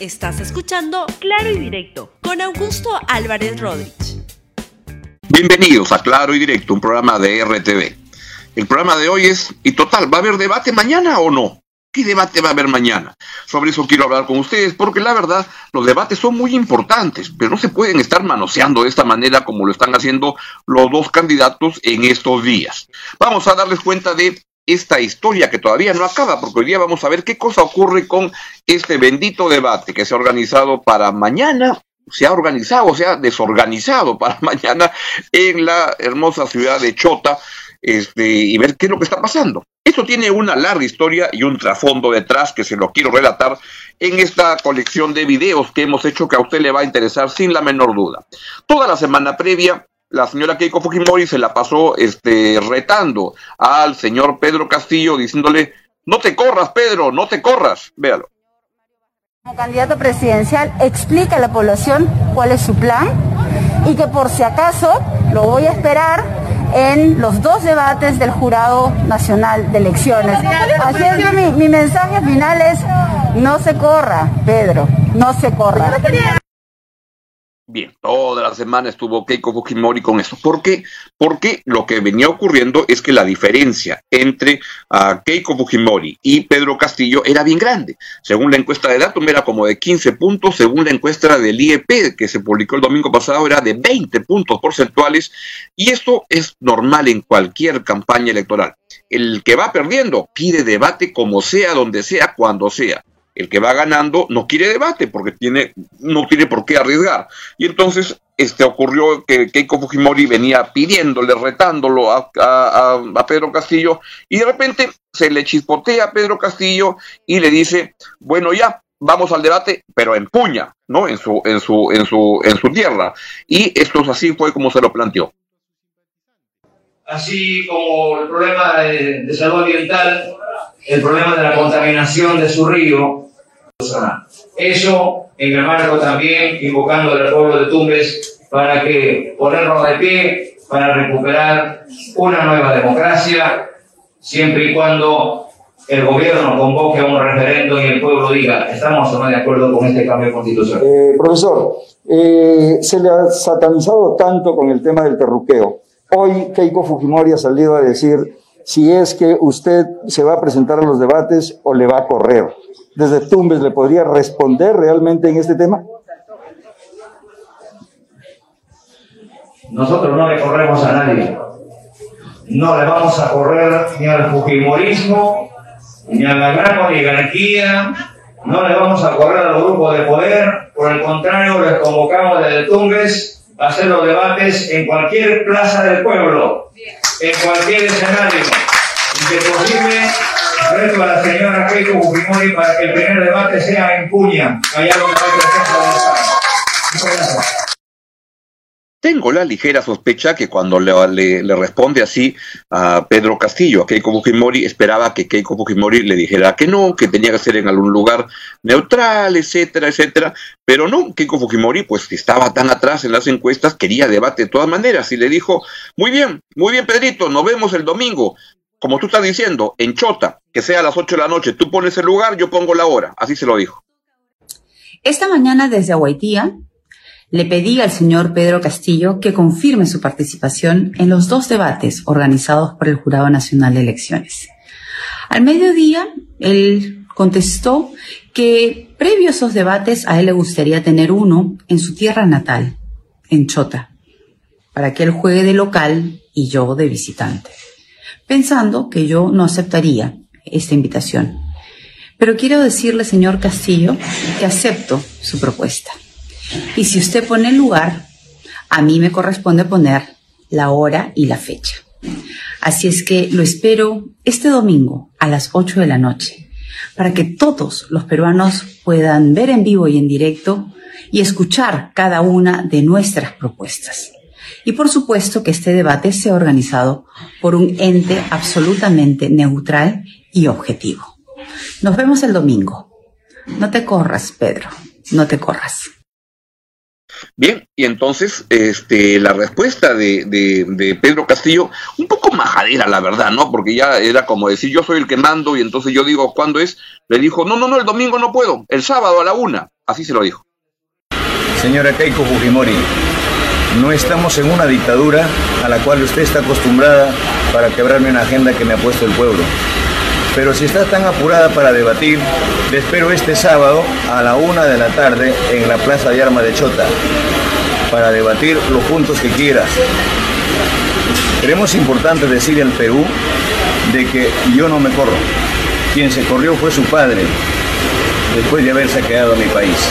Estás escuchando Claro y Directo con Augusto Álvarez Rodríguez. Bienvenidos a Claro y Directo, un programa de RTV. El programa de hoy es, y total, ¿va a haber debate mañana o no? ¿Qué debate va a haber mañana? Sobre eso quiero hablar con ustedes, porque la verdad, los debates son muy importantes, pero no se pueden estar manoseando de esta manera como lo están haciendo los dos candidatos en estos días. Vamos a darles cuenta de esta historia que todavía no acaba, porque hoy día vamos a ver qué cosa ocurre con este bendito debate que se ha organizado para mañana, se ha organizado, o sea, desorganizado para mañana en la hermosa ciudad de Chota, este, y ver qué es lo que está pasando. Esto tiene una larga historia y un trasfondo detrás que se lo quiero relatar en esta colección de videos que hemos hecho que a usted le va a interesar sin la menor duda. Toda la semana previa la señora Keiko Fujimori se la pasó este, retando al señor Pedro Castillo diciéndole, no te corras, Pedro, no te corras. Véalo. Como candidato presidencial, explica a la población cuál es su plan y que por si acaso lo voy a esperar en los dos debates del Jurado Nacional de Elecciones. Así es que mi, mi mensaje final es, no se corra, Pedro, no se corra. Bien, toda la semana estuvo Keiko Fujimori con eso. ¿Por qué? Porque lo que venía ocurriendo es que la diferencia entre uh, Keiko Fujimori y Pedro Castillo era bien grande. Según la encuesta de Datum era como de 15 puntos, según la encuesta del IEP que se publicó el domingo pasado era de 20 puntos porcentuales y esto es normal en cualquier campaña electoral. El que va perdiendo pide debate como sea, donde sea, cuando sea el que va ganando no quiere debate porque tiene, no tiene por qué arriesgar. Y entonces este, ocurrió que Keiko Fujimori venía pidiéndole, retándolo a, Pedro Castillo, y de repente se le chispotea a Pedro Castillo y le dice, bueno ya, vamos al debate, pero en puña, ¿no? En su, en su, en su, en su tierra. Y esto es así fue como se lo planteó. Así como el problema de salud ambiental, el problema de la contaminación de su río, eso en el marco también invocando al pueblo de Tumbes para que ponernos de pie, para recuperar una nueva democracia, siempre y cuando el gobierno convoque a un referendo y el pueblo diga, ¿estamos o no de acuerdo con este cambio constitucional? Eh, profesor, eh, se le ha satanizado tanto con el tema del terruqueo. Hoy Keiko Fujimori ha salido a decir si es que usted se va a presentar a los debates o le va a correr desde Tumbes le podría responder realmente en este tema? Nosotros no le corremos a nadie. No le vamos a correr ni al Fujimorismo, ni a la gran oligarquía, no le vamos a correr a los grupos de poder, por el contrario, les convocamos desde Tumbes a hacer los debates en cualquier plaza del pueblo, en cualquier escenario, y que posible reto a la señora Keiko Fujimori para que el primer debate sea en Puña, allá donde hay presencia de Estado. Tengo la ligera sospecha que cuando le, responde así a Pedro Castillo, a Keiko Fujimori, esperaba que Keiko Fujimori le dijera que no, que tenía que ser en algún lugar neutral, etcétera, etcétera. Pero no, Keiko Fujimori, pues estaba tan atrás en las encuestas, quería debate de todas maneras y le dijo, muy bien, muy bien Pedrito, nos vemos el domingo como tú estás diciendo, en Chota, que sea a las 8 de la noche, tú pones el lugar, yo pongo la hora. Así se lo dijo. Esta mañana desde Aguaitía le pedí al señor Pedro Castillo que confirme su participación en los dos debates organizados por el Jurado Nacional de Elecciones. Al mediodía, él contestó que previo a esos debates a él le gustaría tener uno en su tierra natal, en Chota, para que él juegue de local y yo de visitante pensando que yo no aceptaría esta invitación. Pero quiero decirle, señor Castillo, que acepto su propuesta. Y si usted pone el lugar, a mí me corresponde poner la hora y la fecha. Así es que lo espero este domingo a las 8 de la noche, para que todos los peruanos puedan ver en vivo y en directo y escuchar cada una de nuestras propuestas. Y por supuesto que este debate sea organizado por un ente absolutamente neutral y objetivo. Nos vemos el domingo. No te corras, Pedro, no te corras. Bien, y entonces este, la respuesta de, de, Pedro Castillo, un poco majadera, la verdad, ¿no? Porque ya era como decir, yo soy el que mando y entonces yo digo, ¿cuándo es? Le dijo, no, no, no, el domingo no puedo, el sábado a la una. Así se lo dijo. Señora Keiko Fujimori, no estamos en una dictadura a la cual usted está acostumbrada para quebrarme una agenda que me ha puesto el pueblo. Pero si está tan apurada para debatir, le espero este sábado a la una de la tarde en la Plaza de Armas de Chota para debatir los puntos que quieras. Creemos importante decir al Perú de que yo no me corro. Quien se corrió fue su padre después de haberse quedado en mi país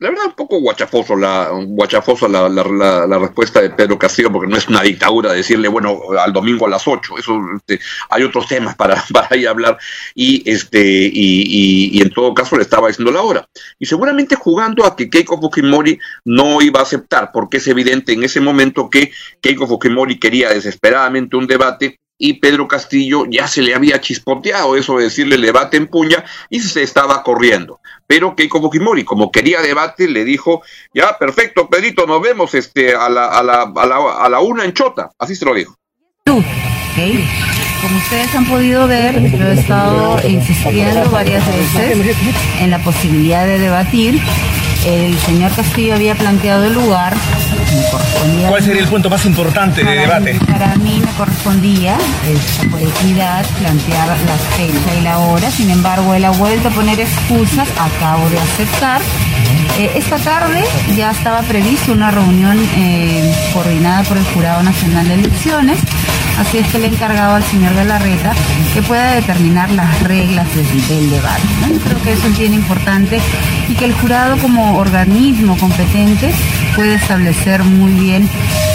la verdad, un poco guachafoso la, guachafoso la, la, la, respuesta de Pedro Castillo, porque no es una dictadura decirle, bueno, al domingo a las 8. Eso, este, hay otros temas para, para ir hablar. Y, este, y, y, en todo caso le estaba diciendo la hora. Y seguramente jugando a que Keiko Fujimori no iba a aceptar, porque es evidente en ese momento que Keiko Fujimori quería desesperadamente un debate y Pedro Castillo ya se le había chispoteado eso de decirle debate en puña y se estaba corriendo. Pero Keiko Fujimori, como quería debate, le dijo, ya, perfecto, Pedrito, nos vemos este, a, la, a, la, a, la, a la una en Chota. Así se lo dijo. Como ustedes han podido ver, yo he estado insistiendo varias veces en la posibilidad de debatir el señor Castillo había planteado el lugar. ¿Cuál sería el punto más importante de debate? para mí me correspondía, por equidad, plantear la fecha y la hora. Sin embargo, él ha vuelto a poner excusas. Acabo de aceptar. Eh, esta tarde ya estaba prevista una reunión eh, coordinada por el Jurado Nacional de Elecciones. Así es que le he encargado al señor de la Reta que pueda determinar las reglas del, debate. Yo creo que eso es bien importante y que el jurado como organismo competente puede establecer muy bien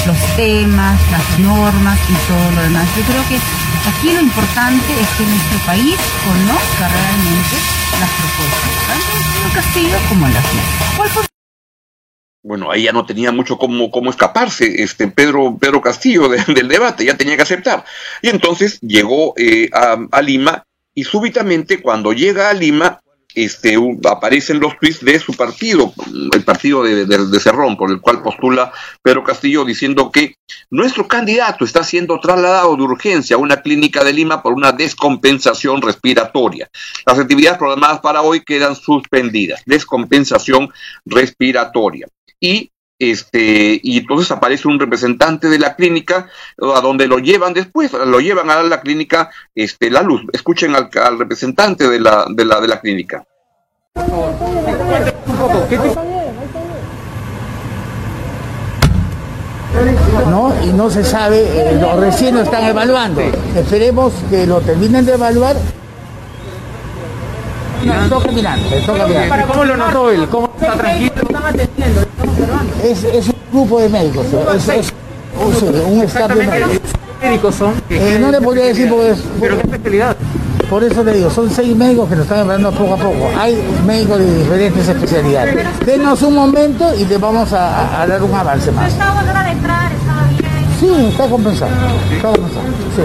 los temas, las normas y todo lo demás. Yo creo que aquí lo importante es que nuestro país conozca realmente las propuestas, tanto en Castillo como en la ciudad bueno, ahí ya no tenía mucho cómo, cómo escaparse este Pedro, Pedro Castillo del debate, ya tenía que aceptar. Y entonces llegó eh, a, Lima y súbitamente cuando llega a Lima este, aparecen los tweets de su partido, el partido de, de, Cerrón, por el cual postula Pedro Castillo, diciendo que nuestro candidato está siendo trasladado de urgencia a una clínica de Lima por una descompensación respiratoria. Las actividades programadas para hoy quedan suspendidas. Descompensación respiratoria y este y entonces aparece un representante de la clínica a donde lo llevan después lo llevan a la clínica este la luz escuchen al, representante de la de la de la clínica ¿no? Y no se sabe, eh, recién lo están evaluando. Esperemos que lo terminen de evaluar no, mirar, toca mirar. ¿Cómo lo notó él? ¿Cómo está tranquilo? Es, es un grupo de médicos, es, es un, staff de médicos. médicos son? Eh, no le podría decir porque es... ¿Pero qué especialidad? Por eso le digo, son seis médicos que nos están hablando poco a poco. Hay médicos de diferentes especialidades. Denos un momento y le vamos a, a dar un avance más. Sí, está compensado. Está compensado. Sí.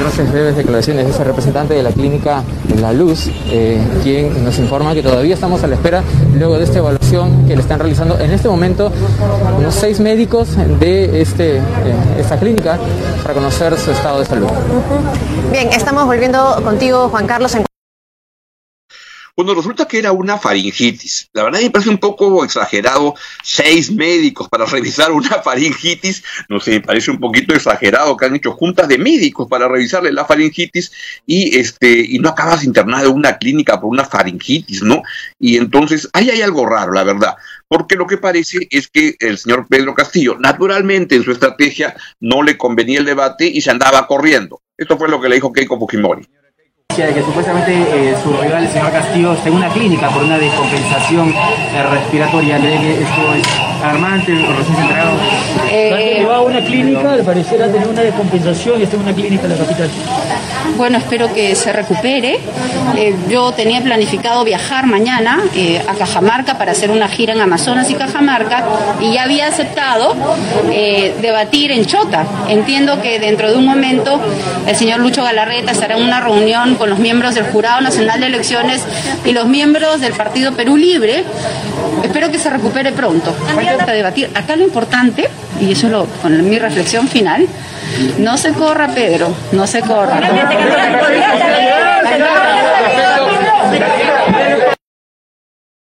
Gracias. Breves declaraciones de ese representante de la clínica La Luz, eh, quien nos informa que todavía estamos a la espera, luego de esta evaluación que le están realizando en este momento unos seis médicos de este, eh, esta clínica para conocer su estado de salud. Bien, estamos volviendo contigo, Juan Carlos. Bueno, resulta que era una faringitis. La verdad me parece un poco exagerado, seis médicos para revisar una faringitis. No sé, me parece un poquito exagerado que han hecho juntas de médicos para revisarle la faringitis y este y no acabas internado en una clínica por una faringitis, ¿no? Y entonces ahí hay algo raro, la verdad. Porque lo que parece es que el señor Pedro Castillo, naturalmente en su estrategia, no le convenía el debate y se andaba corriendo. Esto fue lo que le dijo Keiko Fujimori de que supuestamente eh, su rival, el señor Castillo, está en una clínica por una descompensación eh, respiratoria. Esto es alarmante, recién entregado. Eh, a una clínica, al parecer ha tenido una descompensación y está en una clínica en la capital. Bueno, espero que se recupere. Eh, yo tenía planificado viajar mañana eh, a Cajamarca para hacer una gira en Amazonas y Cajamarca y ya había aceptado eh, debatir en Chota. Entiendo que dentro de un momento el señor Lucho Galarreta estará en una reunión con los miembros del Jurado Nacional de Elecciones y los miembros del Partido Perú Libre. Espero que se recupere pronto. Debatir. Acá lo importante, y eso es lo, con mi reflexión final, no se corra, Pedro, no se corra.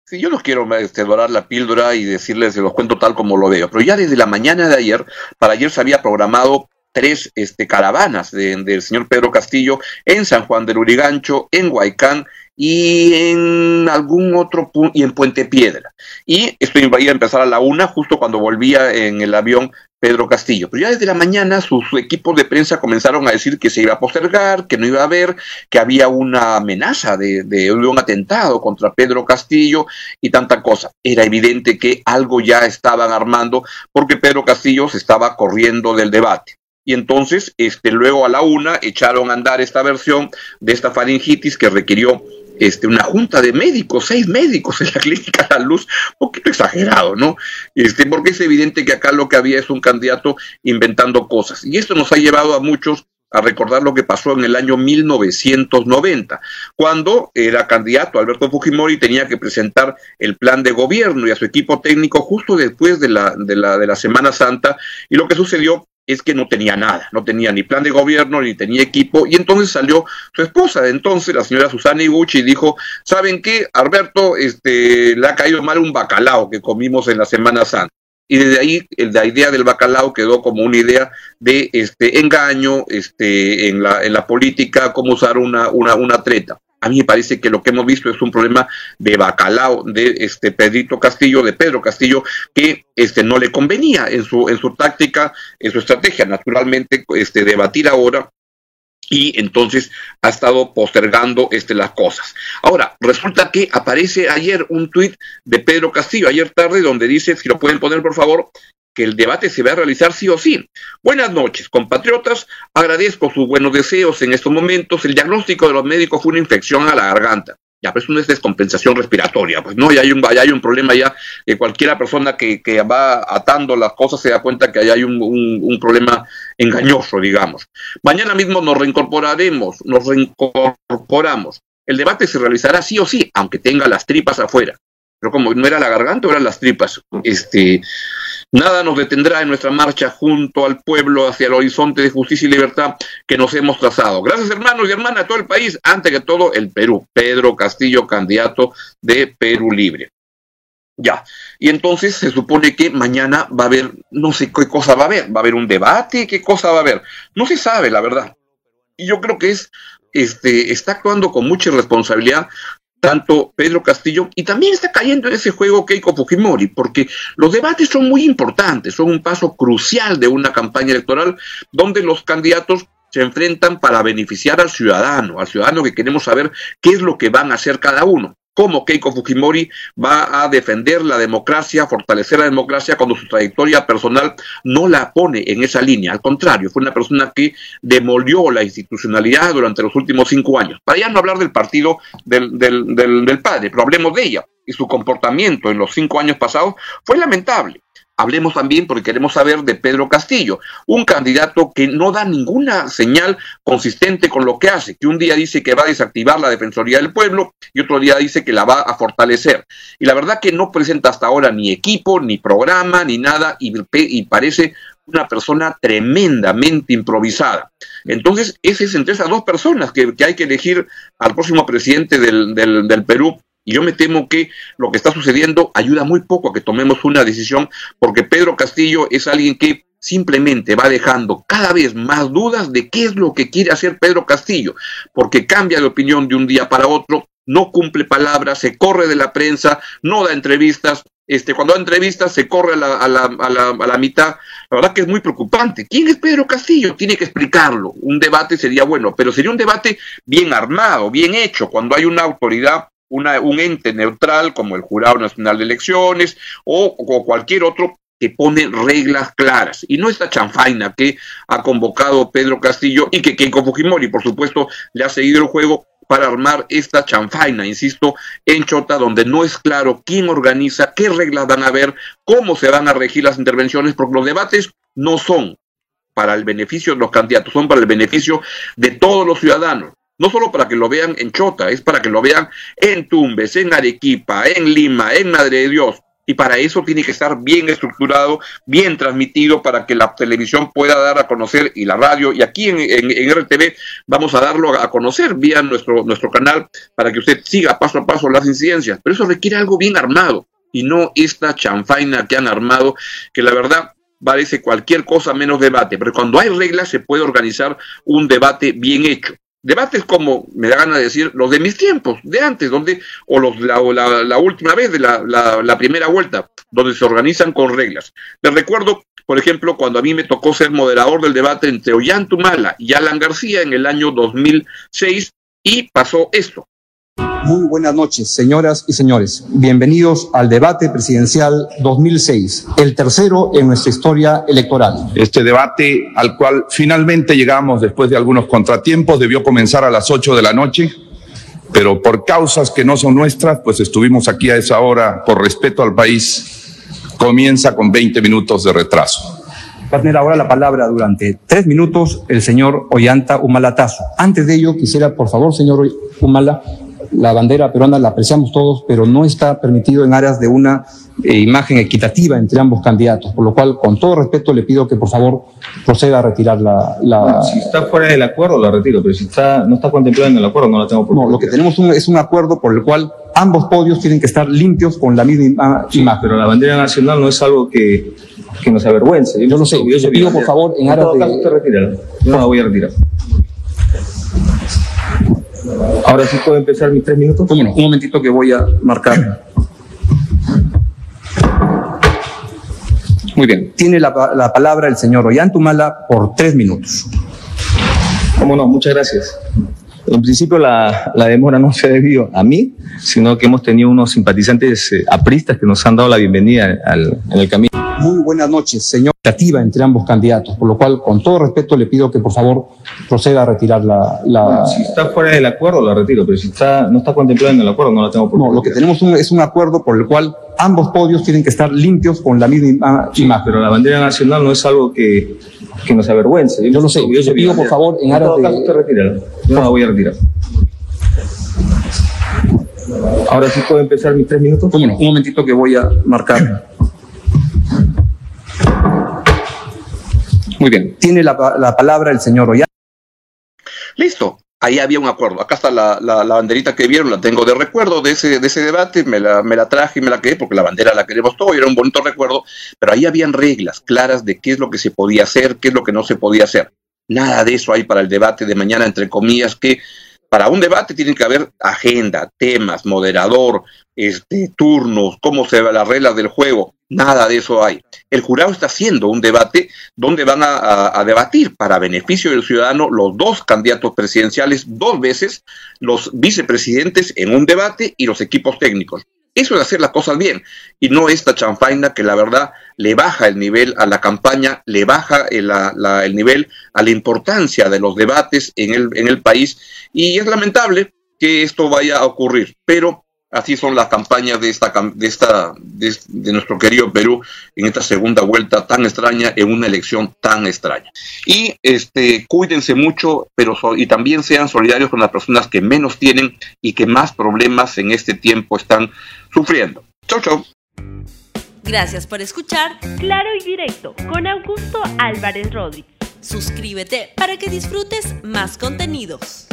Sí, yo no quiero este, dorar la píldora y decirles, se los cuento tal como lo veo, pero ya desde la mañana de ayer, para ayer se había programado tres este, caravanas del señor Pedro Castillo en San Juan del Urigancho, en Huaycán y en algún otro y en Puente Piedra. Y esto iba a empezar a la una, justo cuando volvía en el avión Pedro Castillo. Pero ya desde la mañana sus equipos de prensa comenzaron a decir que se iba a postergar, que no iba a haber, que había una amenaza de, de, un atentado contra Pedro Castillo y tanta cosa. Era evidente que algo ya estaban armando porque Pedro Castillo se estaba corriendo del debate. Y entonces, este, luego a la una echaron a andar esta versión de esta faringitis que requirió este, una junta de médicos, seis médicos en la clínica La Luz, un poquito exagerado, ¿no? Este, porque es evidente que acá lo que había es un candidato inventando cosas. Y esto nos ha llevado a muchos a recordar lo que pasó en el año 1990, cuando era candidato Alberto Fujimori tenía que presentar el plan de gobierno y a su equipo técnico justo después de la, de la, de la Semana Santa, y lo que sucedió es que no tenía nada, no tenía ni plan de gobierno, ni tenía equipo, y entonces salió su esposa entonces, la señora Susana Iguchi, y dijo, ¿saben qué? Alberto, este, le ha caído mal un bacalao que comimos en la Semana Santa. Y desde ahí la idea del bacalao quedó como una idea de este engaño este, en, la, en la política, cómo usar una, una, una treta. A mí me parece que lo que hemos visto es un problema de bacalao de este Pedrito Castillo, de Pedro Castillo, que este no le convenía en su en su táctica, en su estrategia, naturalmente, este debatir ahora y entonces ha estado postergando este, las cosas. Ahora, resulta que aparece ayer un tuit de Pedro Castillo, ayer tarde, donde dice, si lo pueden poner por favor, que el debate se va a realizar sí o sí. Buenas noches, compatriotas. Agradezco sus buenos deseos en estos momentos. El diagnóstico de los médicos fue una infección a la garganta. Ya, pero es una descompensación respiratoria, pues no, ya hay un, hay un problema ya, que cualquiera persona que, que, va atando las cosas se da cuenta que hay un, un, un problema engañoso, digamos. Mañana mismo nos reincorporaremos, nos reincorporamos. El debate se realizará sí o sí, aunque tenga las tripas afuera. Pero como no era la garganta, eran las tripas. Este, Nada nos detendrá en nuestra marcha junto al pueblo hacia el horizonte de justicia y libertad que nos hemos trazado. Gracias hermanos y hermanas a todo el país, antes que todo el Perú. Pedro Castillo, candidato de Perú Libre. Ya, y entonces se supone que mañana va a haber, no sé qué cosa va a haber, va a haber un debate, qué cosa va a haber. No se sabe, la verdad. Y yo creo que es, este, está actuando con mucha responsabilidad tanto Pedro Castillo, y también está cayendo en ese juego Keiko Fujimori, porque los debates son muy importantes, son un paso crucial de una campaña electoral donde los candidatos se enfrentan para beneficiar al ciudadano, al ciudadano que queremos saber qué es lo que van a hacer cada uno cómo Keiko Fujimori va a defender la democracia, fortalecer la democracia cuando su trayectoria personal no la pone en esa línea. Al contrario, fue una persona que demolió la institucionalidad durante los últimos cinco años. Para ya no hablar del partido del, del, del, del padre, pero hablemos de ella. Y su comportamiento en los cinco años pasados fue lamentable. Hablemos también, porque queremos saber, de Pedro Castillo, un candidato que no da ninguna señal consistente con lo que hace, que un día dice que va a desactivar la Defensoría del Pueblo y otro día dice que la va a fortalecer. Y la verdad que no presenta hasta ahora ni equipo, ni programa, ni nada, y, parece una persona tremendamente improvisada. Entonces, ese es entre esas dos personas que, hay que elegir al próximo presidente del, del Perú y yo me temo que lo que está sucediendo ayuda muy poco a que tomemos una decisión, porque Pedro Castillo es alguien que simplemente va dejando cada vez más dudas de qué es lo que quiere hacer Pedro Castillo, porque cambia de opinión de un día para otro, no cumple palabras, se corre de la prensa, no da entrevistas, este, cuando da entrevistas se corre a la, a, la, a, la, a la mitad. La verdad que es muy preocupante. ¿Quién es Pedro Castillo? Tiene que explicarlo. Un debate sería bueno, pero sería un debate bien armado, bien hecho, cuando hay una autoridad una, un ente neutral como el Jurado Nacional de Elecciones o, cualquier otro que pone reglas claras y no esta chanfaina que ha convocado Pedro Castillo y que Keiko Fujimori, por supuesto, le ha seguido el juego para armar esta chanfaina, insisto, en Chota, donde no es claro quién organiza, qué reglas van a haber, cómo se van a regir las intervenciones, porque los debates no son para el beneficio de los candidatos, son para el beneficio de todos los ciudadanos. No solo para que lo vean en Chota, es para que lo vean en Tumbes, en Arequipa, en Lima, en Madre de Dios, y para eso tiene que estar bien estructurado, bien transmitido para que la televisión pueda dar a conocer y la radio. Y aquí en, RTV vamos a darlo a conocer vía nuestro, nuestro canal para que usted siga paso a paso las incidencias. Pero eso requiere algo bien armado. Y no esta chanfaina que han armado que la verdad parece cualquier cosa menos debate, pero cuando hay reglas se puede organizar un debate bien hecho debates como, me da gana de decir, los de mis tiempos, de antes, donde, o los, la, la, última vez de la, la, primera vuelta, donde se organizan con reglas. Les recuerdo, por ejemplo, cuando a mí me tocó ser moderador del debate entre Ollantumala y Alan García en el año 2006, y pasó esto. Muy buenas noches, señoras y señores. Bienvenidos al debate presidencial 2006, el tercero en nuestra historia electoral. Este debate al cual finalmente llegamos después de algunos contratiempos debió comenzar a las 8 de la noche, pero por causas que no son nuestras, pues estuvimos aquí a esa hora por respeto al país. Comienza con 20 minutos de retraso. Va a tener ahora la palabra durante tres minutos el señor Ollanta Humalatazo. Antes de ello, quisiera, por favor, señor Humala, la bandera peruana la apreciamos todos, pero no está permitido en áreas de una eh, imagen equitativa entre ambos candidatos, por lo cual, con todo respeto, le pido que por favor proceda a retirar la... la... si está fuera del acuerdo, la retiro, pero si está, no está contemplado en el acuerdo, no la tengo por No, lo que tenemos es un acuerdo por el cual ambos podios tienen que estar limpios con la misma imagen. Pero la bandera nacional no es algo que, que nos avergüence. Yo, lo sé, yo pido por favor en áreas de... Yo no la voy a retirar. Ahora sí puedo empezar mis tres minutos. Un momentito que voy a marcar. Muy bien. Tiene la, la palabra el señor Ollantumala por tres minutos. Cómo no, muchas gracias. En principio la, la, demora no se ha debido a mí, sino que hemos tenido unos simpatizantes eh, apristas que nos han dado la bienvenida al, en el camino. Muy buenas noches, señor. entre ambos candidatos, por lo cual, con todo respeto, le pido que por favor proceda a retirar la. la... si está fuera del acuerdo, la retiro, pero si está, no está contemplado en el acuerdo, no la tengo por No, lo que tenemos es un acuerdo por el cual ambos podios tienen que estar limpios con la misma imagen. Pero la bandera nacional no es algo que, que nos avergüence. Yo lo sé, yo pido por favor en, áreas de. Yo no la voy a retirar. Ahora sí puedo empezar mis tres minutos. Un momentito que voy a marcar. Muy bien. Tiene la, palabra el señor Ollanta. Listo. Ahí había un acuerdo. Acá está la, banderita que vieron, la tengo de recuerdo de ese, de ese debate, me la, me la traje y me la quedé porque la bandera la queremos todo y era un bonito recuerdo, pero ahí habían reglas claras de qué es lo que se podía hacer, qué es lo que no se podía hacer. Nada de eso hay para el debate de mañana, entre comillas, que para un debate tiene que haber agenda, temas, moderador, este, turnos, cómo se ve las reglas del juego. Nada de eso hay. El jurado está haciendo un debate donde van a, debatir para beneficio del ciudadano los dos candidatos presidenciales dos veces, los vicepresidentes en un debate y los equipos técnicos. Eso es hacer las cosas bien. Y no esta chanfaina que la verdad le baja el nivel a la campaña, le baja el, el nivel a la importancia de los debates en el, en el país. Y es lamentable que esto vaya a ocurrir, pero Así son las campañas de esta, de esta, de, nuestro querido Perú en esta segunda vuelta tan extraña, en una elección tan extraña. Y este, cuídense mucho, pero y también sean solidarios con las personas que menos tienen y que más problemas en este tiempo están sufriendo. Chau, chau. Gracias por escuchar Claro y Directo con Augusto Álvarez Rodríguez. Suscríbete para que disfrutes más contenidos.